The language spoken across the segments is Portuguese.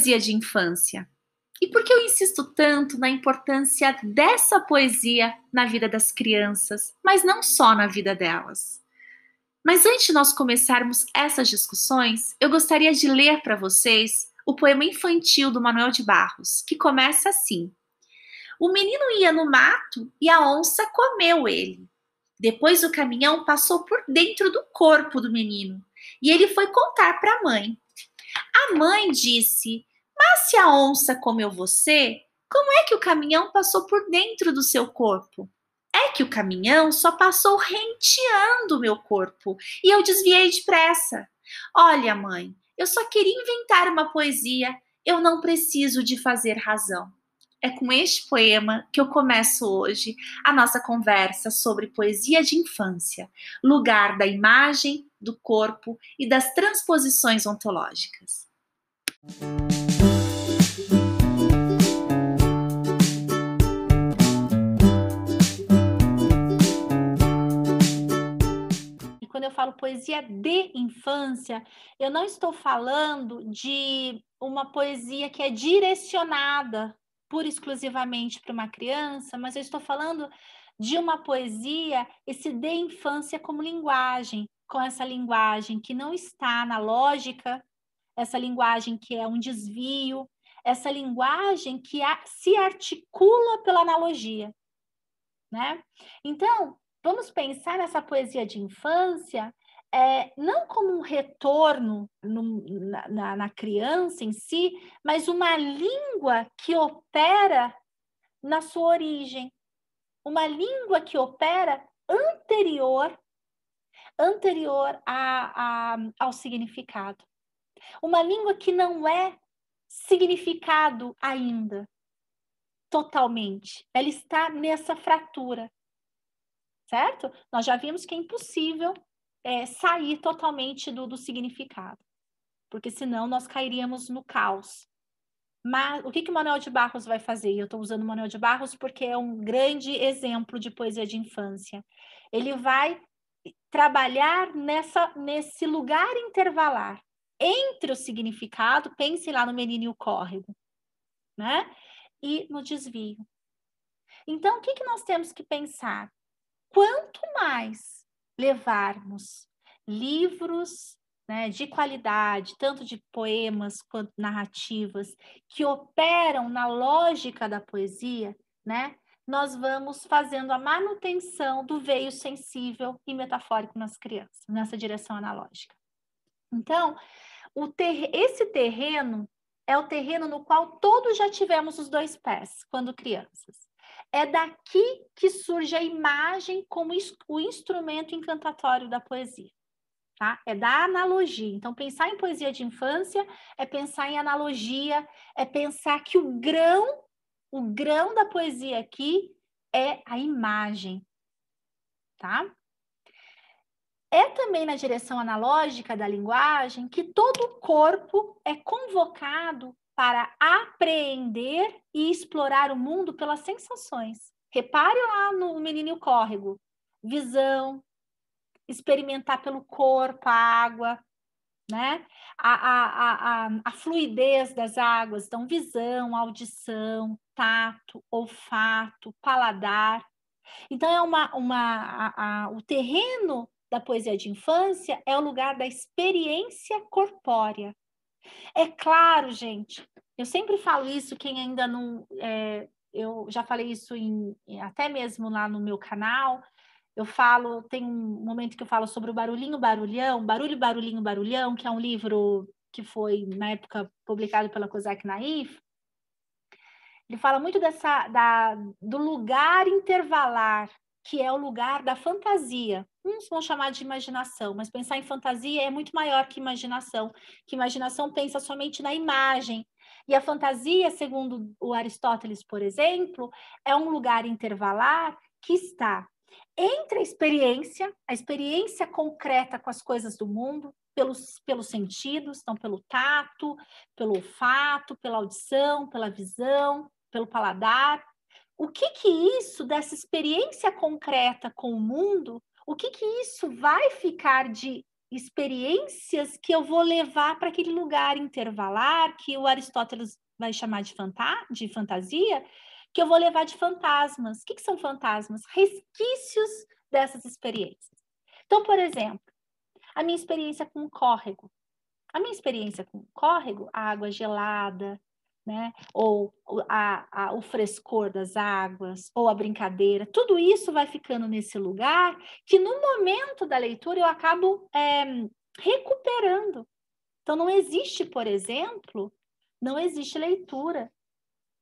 poesia de infância? E por que eu insisto tanto na importância dessa poesia na vida das crianças, mas não só na vida delas? Mas antes de nós começarmos essas discussões, eu gostaria de ler para vocês o poema infantil do Manuel de Barros, que começa assim: O menino ia no mato e a onça comeu ele. Depois o caminhão passou por dentro do corpo do menino e ele foi contar para a mãe. A mãe disse: Mas se a onça comeu você, como é que o caminhão passou por dentro do seu corpo? É que o caminhão só passou renteando o meu corpo e eu desviei depressa. Olha, mãe, eu só queria inventar uma poesia, eu não preciso de fazer razão. É com este poema que eu começo hoje a nossa conversa sobre poesia de infância, lugar da imagem, do corpo e das transposições ontológicas. Quando eu falo poesia de infância, eu não estou falando de uma poesia que é direcionada pura exclusivamente para uma criança, mas eu estou falando de uma poesia, esse de infância como linguagem, com essa linguagem que não está na lógica essa linguagem que é um desvio, essa linguagem que a, se articula pela analogia, né? Então, vamos pensar nessa poesia de infância é, não como um retorno no, na, na, criança em si, mas uma língua que opera na sua origem, uma língua que opera anterior anterior a, a, ao significado. Uma língua que não é significado ainda, totalmente. Ela está nessa fratura, certo? Nós já vimos que é impossível é, sair totalmente do, do significado, porque senão nós cairíamos no caos. Mas o que, que o Manuel de Barros vai fazer? Eu estou usando o Manuel de Barros porque é um grande exemplo de poesia de infância. Ele vai trabalhar nessa, nesse lugar intervalar entre o significado, pense lá no menino e o córrego, né? E no desvio. Então, o que, que nós temos que pensar? Quanto mais levarmos livros né, de qualidade, tanto de poemas quanto narrativas, que operam na lógica da poesia, né, nós vamos fazendo a manutenção do veio sensível e metafórico nas crianças, nessa direção analógica. Então, ter... esse terreno é o terreno no qual todos já tivemos os dois pés quando crianças. É daqui que surge a imagem como o instrumento encantatório da poesia. Tá? É da analogia. Então, pensar em poesia de infância é pensar em analogia, é pensar que o grão, o grão da poesia aqui é a imagem, tá? É também na direção analógica da linguagem que todo o corpo é convocado para apreender e explorar o mundo pelas sensações. Repare lá no menino córrego: visão, experimentar pelo corpo a água, né? A, a, a, a, fluidez das águas, então visão, audição, tato, olfato, paladar. Então é uma, uma a, o terreno da poesia de infância é o lugar da experiência corpórea. É claro, gente, eu sempre falo isso, quem ainda não. É, eu já falei isso em, até mesmo lá no meu canal. Eu falo, tem um momento que eu falo sobre o Barulhinho Barulhão, Barulho, Barulhinho, Barulhão, que é um livro que foi, na época, publicado pela Kozak Naif. Ele fala muito dessa, da, do lugar intervalar que é o lugar da fantasia. Uns vão chamar de imaginação, mas pensar em fantasia é muito maior que imaginação, que imaginação pensa somente na imagem. E a fantasia, segundo o Aristóteles, por exemplo, é um lugar intervalar que está entre a experiência, a experiência concreta com as coisas do mundo, pelos, pelos sentidos, então pelo tato, pelo olfato, pela audição, pela visão, pelo paladar, o que que isso, dessa experiência concreta com o mundo, o que que isso vai ficar de experiências que eu vou levar para aquele lugar intervalar que o Aristóteles vai chamar de, fanta de fantasia, que eu vou levar de fantasmas. O que, que são fantasmas? Resquícios dessas experiências. Então, por exemplo, a minha experiência com o córrego. A minha experiência com o córrego, a água gelada, né? ou a, a, o frescor das águas, ou a brincadeira, tudo isso vai ficando nesse lugar que no momento da leitura eu acabo é, recuperando. Então, não existe, por exemplo, não existe leitura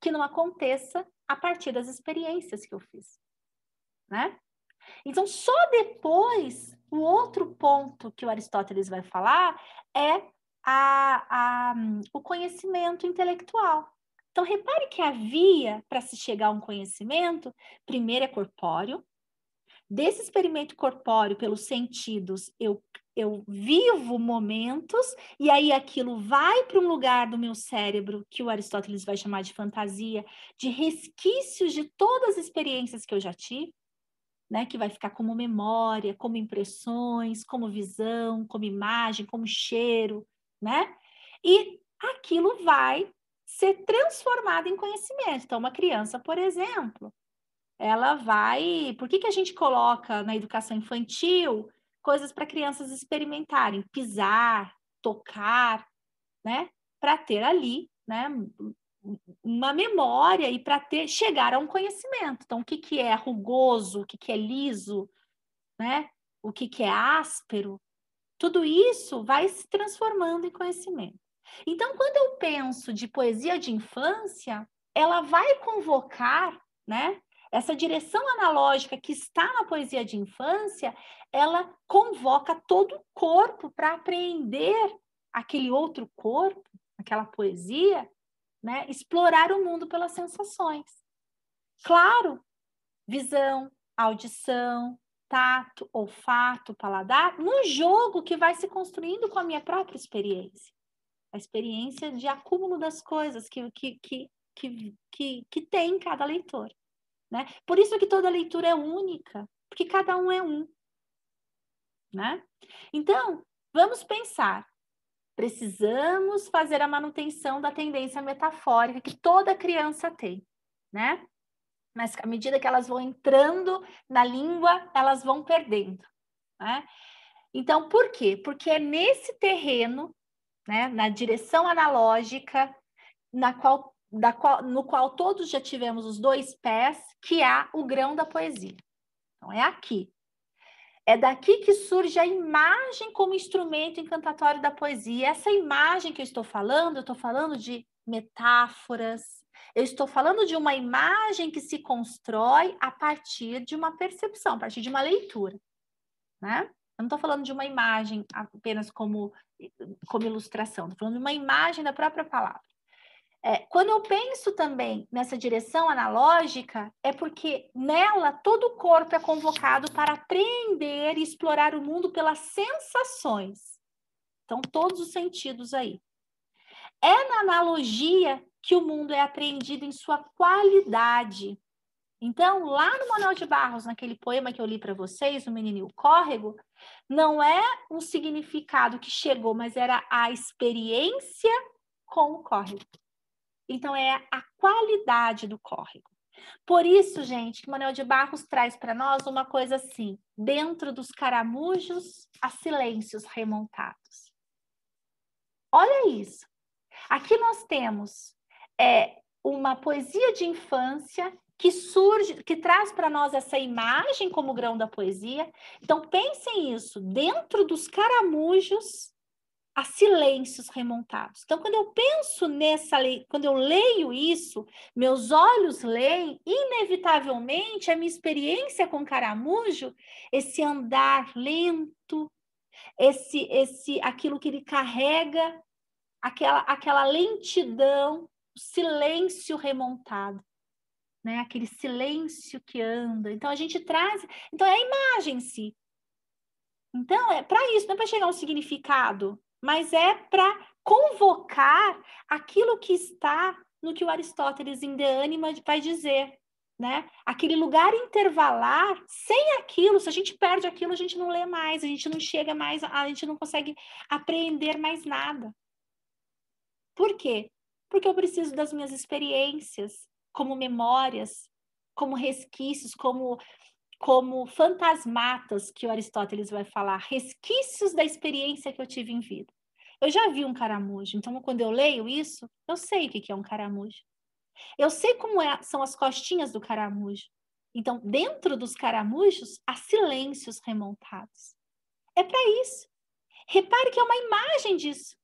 que não aconteça a partir das experiências que eu fiz, né? Então, só depois, o outro ponto que o Aristóteles vai falar é a, a, o conhecimento intelectual. Então, repare que a via para se chegar a um conhecimento, primeiro é corpóreo. Desse experimento corpóreo pelos sentidos, eu, eu vivo momentos, e aí aquilo vai para um lugar do meu cérebro, que o Aristóteles vai chamar de fantasia, de resquícios de todas as experiências que eu já tive né, que vai ficar como memória, como impressões, como visão, como imagem, como cheiro, né? E aquilo vai ser transformado em conhecimento. Então, uma criança, por exemplo, ela vai. Por que, que a gente coloca na educação infantil coisas para crianças experimentarem? Pisar, tocar, né? Para ter ali, né? uma memória e para ter chegar a um conhecimento. Então, o que, que é rugoso, o que, que é liso, né? o que, que é áspero, tudo isso vai se transformando em conhecimento. Então, quando eu penso de poesia de infância, ela vai convocar, né? Essa direção analógica que está na poesia de infância, ela convoca todo o corpo para apreender aquele outro corpo, aquela poesia, né? Explorar o mundo pelas sensações. Claro, visão, audição, tato, olfato, paladar, no jogo que vai se construindo com a minha própria experiência. A experiência de acúmulo das coisas que, que, que, que, que, que tem cada leitor. Né? Por isso que toda leitura é única, porque cada um é um. Né? Então, vamos pensar Precisamos fazer a manutenção da tendência metafórica que toda criança tem, né? Mas à medida que elas vão entrando na língua, elas vão perdendo, né? Então, por quê? Porque é nesse terreno, né, na direção analógica, na qual, da qual, no qual todos já tivemos os dois pés, que há o grão da poesia. Então, é aqui. É daqui que surge a imagem como instrumento encantatório da poesia. Essa imagem que eu estou falando, eu estou falando de metáforas, eu estou falando de uma imagem que se constrói a partir de uma percepção, a partir de uma leitura, né? Eu não estou falando de uma imagem apenas como, como ilustração, estou falando de uma imagem da própria palavra. É, quando eu penso também nessa direção analógica, é porque nela todo o corpo é convocado para aprender e explorar o mundo pelas sensações. Então, todos os sentidos aí. É na analogia que o mundo é apreendido em sua qualidade. Então, lá no Manuel de Barros, naquele poema que eu li para vocês, O Menino e o Córrego, não é um significado que chegou, mas era a experiência com o córrego. Então, é a qualidade do córrego. Por isso, gente, que Manuel de Barros traz para nós uma coisa assim: dentro dos caramujos, há silêncios remontados. Olha isso. Aqui nós temos é, uma poesia de infância que surge, que traz para nós essa imagem como grão da poesia. Então pensem isso, dentro dos caramujos a silêncios remontados. Então, quando eu penso nessa lei, quando eu leio isso, meus olhos leem, inevitavelmente a minha experiência com caramujo, esse andar lento, esse esse aquilo que ele carrega, aquela aquela lentidão, o silêncio remontado. Né, aquele silêncio que anda. Então a gente traz, então é a imagem em si. Então é para isso, não é para chegar a um significado, mas é para convocar aquilo que está no que o Aristóteles em De Anima vai dizer, né? Aquele lugar intervalar, sem aquilo, se a gente perde aquilo, a gente não lê mais, a gente não chega mais, a gente não consegue apreender mais nada. Por quê? Porque eu preciso das minhas experiências, como memórias, como resquícios, como como fantasmatas que o Aristóteles vai falar, resquícios da experiência que eu tive em vida. Eu já vi um caramujo, então quando eu leio isso, eu sei o que é um caramujo. Eu sei como é, são as costinhas do caramujo. Então, dentro dos caramujos, há silêncios remontados. É para isso. Repare que é uma imagem disso.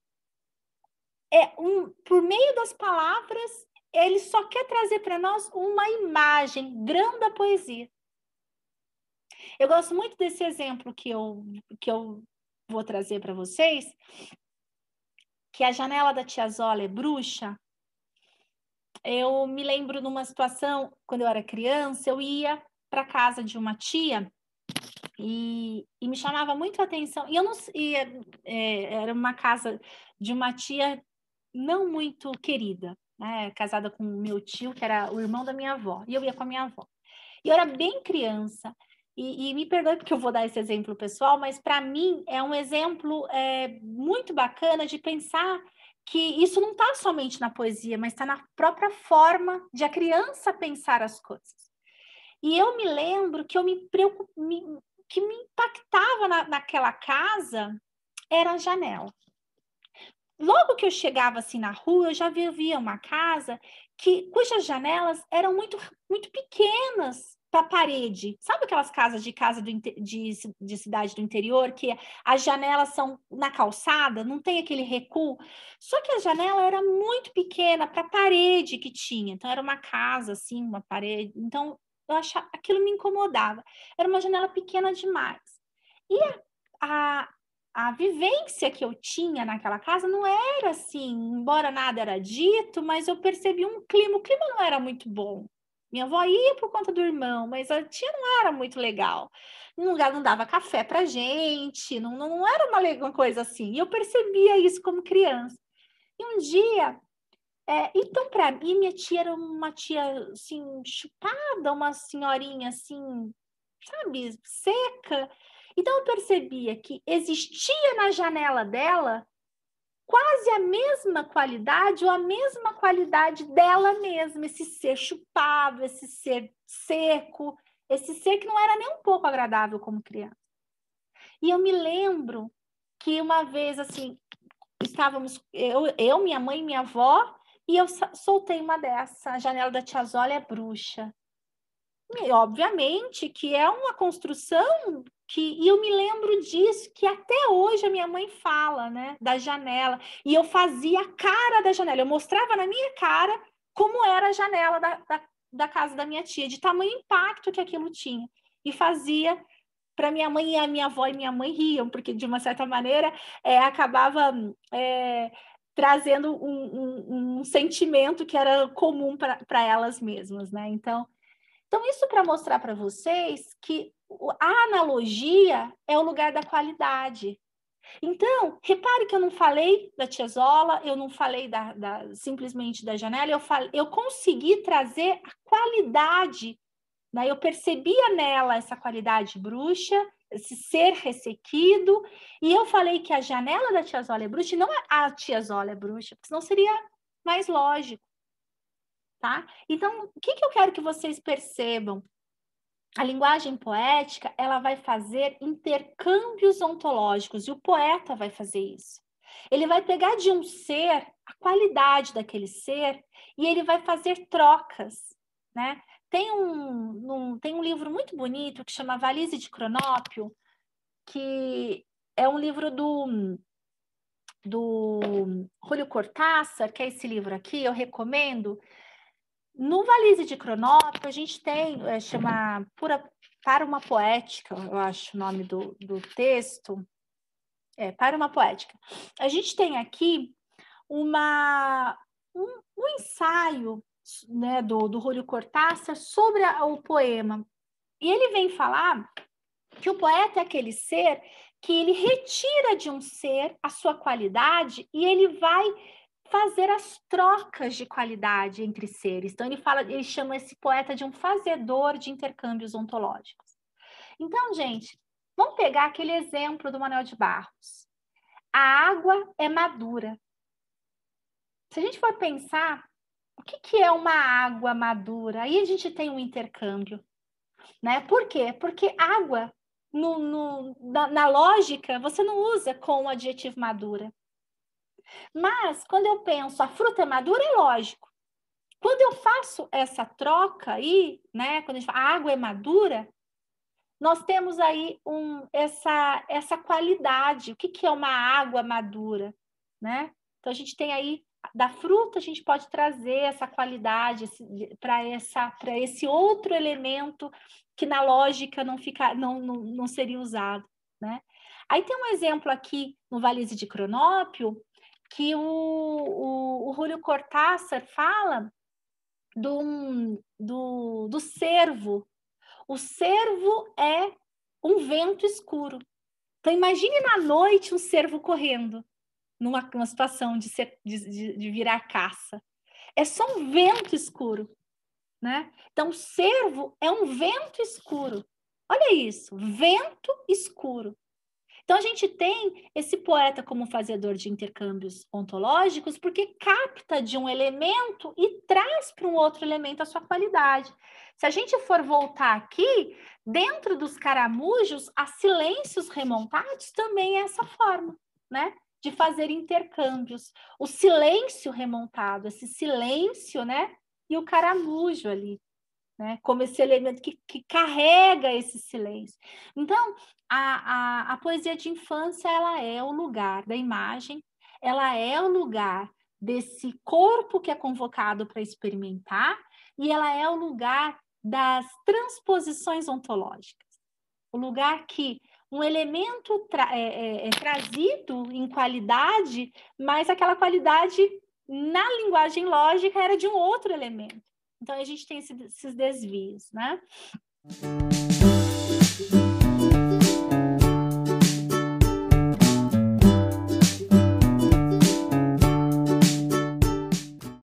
É um, por meio das palavras, ele só quer trazer para nós uma imagem, grande da poesia. Eu gosto muito desse exemplo que eu, que eu vou trazer para vocês, que a janela da tia Zola é bruxa. Eu me lembro numa situação, quando eu era criança, eu ia para casa de uma tia e, e, me chamava muito a atenção. E eu não e, é, era uma casa de uma tia não muito querida, né? Casada com meu tio, que era o irmão da minha avó, e eu ia com a minha avó. E eu era bem criança, e, e, me perdoe porque eu vou dar esse exemplo pessoal, mas para mim é um exemplo é, muito bacana de pensar que isso não está somente na poesia, mas está na própria forma de a criança pensar as coisas. E eu me lembro que eu me preocup... me... que me impactava na, naquela casa era a janela. Logo que eu chegava assim na rua, eu já via uma casa que cujas janelas eram muito muito pequenas para a parede. Sabe aquelas casas de casa do, de, de cidade do interior que as janelas são na calçada, não tem aquele recuo? Só que a janela era muito pequena para a parede que tinha. Então era uma casa assim, uma parede. Então eu achava aquilo me incomodava. Era uma janela pequena demais. E a, a, a vivência que eu tinha naquela casa não era assim, embora nada era dito, mas eu percebi um clima, o clima não era muito bom. Minha avó ia por conta do irmão, mas a tia não era muito legal. Lugar não dava café pra gente, não, não era uma, uma coisa assim. E eu percebia isso como criança. E um dia, é, então para mim, minha tia era uma tia assim, chupada, uma senhorinha assim, sabe, seca. Então eu percebia que existia na janela dela quase a mesma qualidade ou a mesma qualidade dela mesma, esse ser chupado, esse ser seco, esse ser que não era nem um pouco agradável como criança. E eu me lembro que uma vez, assim, estávamos, eu, eu minha mãe e minha avó, e eu soltei uma dessa, a janela da tia Zólia é bruxa. E, obviamente que é uma construção que e eu me lembro disso que até hoje a minha mãe fala, né, da janela, e eu fazia a cara da janela, eu mostrava na minha cara como era a janela da, da, da casa da minha tia, de tamanho impacto que aquilo tinha, e fazia para minha mãe e a minha avó e minha mãe riam, porque de uma certa maneira é, acabava é, trazendo um, um, um, sentimento que era comum para elas mesmas, né? Então, então isso para mostrar para vocês que a analogia é o lugar da qualidade. Então, repare que eu não falei da tiazola, eu não falei da, da, simplesmente da janela, eu, falei, eu consegui trazer a qualidade, né? eu percebia nela essa qualidade bruxa, esse ser ressequido, e eu falei que a janela da tiazola é bruxa, e não a tiazola é bruxa, porque senão seria mais lógico. Tá? Então, o que, que eu quero que vocês percebam? A linguagem poética ela vai fazer intercâmbios ontológicos e o poeta vai fazer isso. Ele vai pegar de um ser a qualidade daquele ser e ele vai fazer trocas, né? Tem um, um tem um livro muito bonito que chama Valise de Cronópio, que é um livro do do Julio Cortázar, que é esse livro aqui, eu recomendo, no Valise de Cronópio, a gente tem, é, chama Pura, Para uma Poética, eu acho o nome do, do texto. É, Para uma Poética. A gente tem aqui uma, um, um ensaio né, do, do Julio Cortázar sobre a, o poema. E ele vem falar que o poeta é aquele ser que ele retira de um ser a sua qualidade e ele vai fazer as trocas de qualidade entre seres. Então ele fala, ele chama esse poeta de um fazedor de intercâmbios ontológicos. Então, gente, vamos pegar aquele exemplo do Manuel de Barros. A água é madura. Se a gente for pensar, o que, que é uma água madura? Aí a gente tem um intercâmbio. Né? Por quê? Porque água, no, no, na, na lógica, você não usa com o adjetivo madura. Mas, quando eu penso a fruta é madura, é lógico. Quando eu faço essa troca aí, né, quando a fala a água é madura, nós temos aí um, essa, essa qualidade. O que, que é uma água madura? Né? Então, a gente tem aí, da fruta, a gente pode trazer essa qualidade para esse outro elemento que na lógica não, fica, não, não, não seria usado. Né? Aí tem um exemplo aqui no Valise de Cronópio, que o, o, o Julio Cortázar fala do, do, do cervo. O cervo é um vento escuro. Então, imagine na noite um cervo correndo, numa, numa situação de, ser, de, de virar caça. É só um vento escuro. Né? Então, o cervo é um vento escuro. Olha isso, vento escuro. Então, a gente tem esse poeta como fazedor de intercâmbios ontológicos, porque capta de um elemento e traz para um outro elemento a sua qualidade. Se a gente for voltar aqui, dentro dos caramujos, há silêncios remontados também é essa forma, né? De fazer intercâmbios. O silêncio remontado, esse silêncio, né? E o caramujo ali né? como esse elemento que, que carrega esse silêncio. Então, a, a, a poesia de infância ela é o lugar da imagem, ela é o lugar desse corpo que é convocado para experimentar, e ela é o lugar das transposições ontológicas, o lugar que um elemento tra é, é, é, trazido em qualidade, mas aquela qualidade na linguagem lógica era de um outro elemento. Então, a gente tem esse, esses desvios, né?